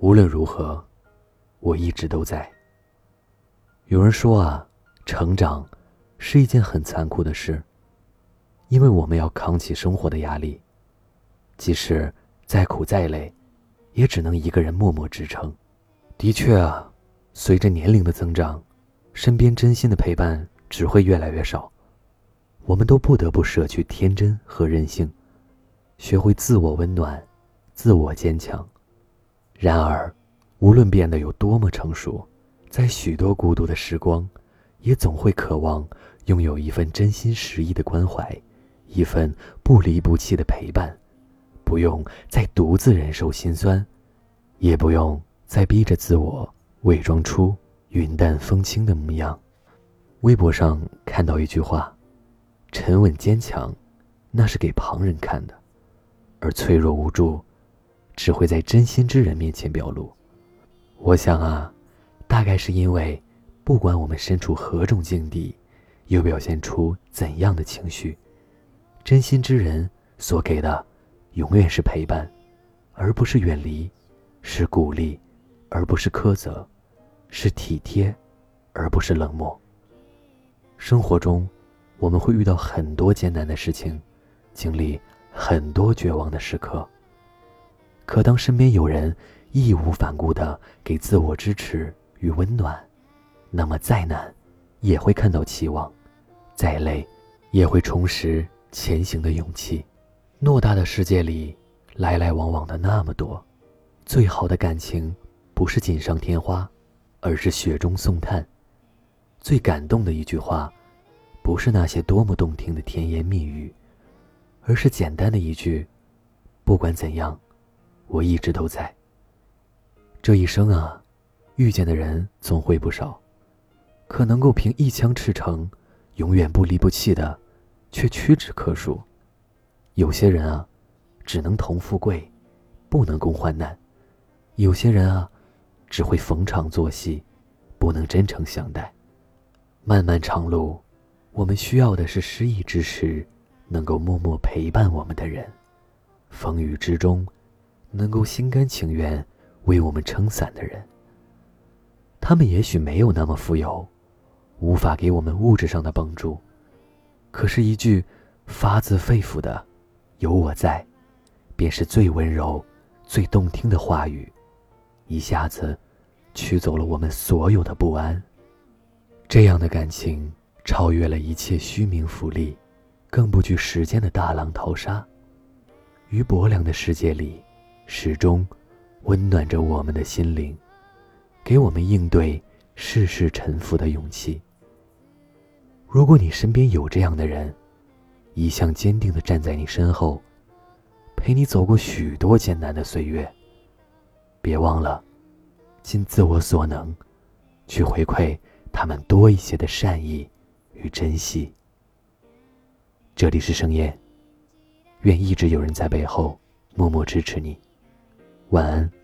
无论如何，我一直都在。有人说啊，成长是一件很残酷的事，因为我们要扛起生活的压力，即使再苦再累，也只能一个人默默支撑。的确啊，随着年龄的增长，身边真心的陪伴只会越来越少，我们都不得不舍去天真和任性，学会自我温暖，自我坚强。然而，无论变得有多么成熟，在许多孤独的时光，也总会渴望拥有一份真心实意的关怀，一份不离不弃的陪伴，不用再独自忍受心酸，也不用再逼着自我伪装出云淡风轻的模样。微博上看到一句话：“沉稳坚强，那是给旁人看的，而脆弱无助。”只会在真心之人面前表露。我想啊，大概是因为，不管我们身处何种境地，又表现出怎样的情绪，真心之人所给的，永远是陪伴，而不是远离；是鼓励，而不是苛责；是体贴，而不是冷漠。生活中，我们会遇到很多艰难的事情，经历很多绝望的时刻。可当身边有人义无反顾的给自我支持与温暖，那么再难，也会看到期望；再累，也会重拾前行的勇气。偌大的世界里，来来往往的那么多，最好的感情，不是锦上添花，而是雪中送炭。最感动的一句话，不是那些多么动听的甜言蜜语，而是简单的一句：不管怎样。我一直都在。这一生啊，遇见的人总会不少，可能够凭一腔赤诚，永远不离不弃的，却屈指可数。有些人啊，只能同富贵，不能共患难；有些人啊，只会逢场作戏，不能真诚相待。漫漫长路，我们需要的是失意之时，能够默默陪伴我们的人；风雨之中。能够心甘情愿为我们撑伞的人，他们也许没有那么富有，无法给我们物质上的帮助，可是，一句发自肺腑的“有我在”，便是最温柔、最动听的话语，一下子驱走了我们所有的不安。这样的感情超越了一切虚名浮利，更不惧时间的大浪淘沙。于薄凉的世界里。始终温暖着我们的心灵，给我们应对世事沉浮的勇气。如果你身边有这样的人，一向坚定的站在你身后，陪你走过许多艰难的岁月，别忘了尽自我所能，去回馈他们多一些的善意与珍惜。这里是盛宴，愿一直有人在背后默默支持你。晚安。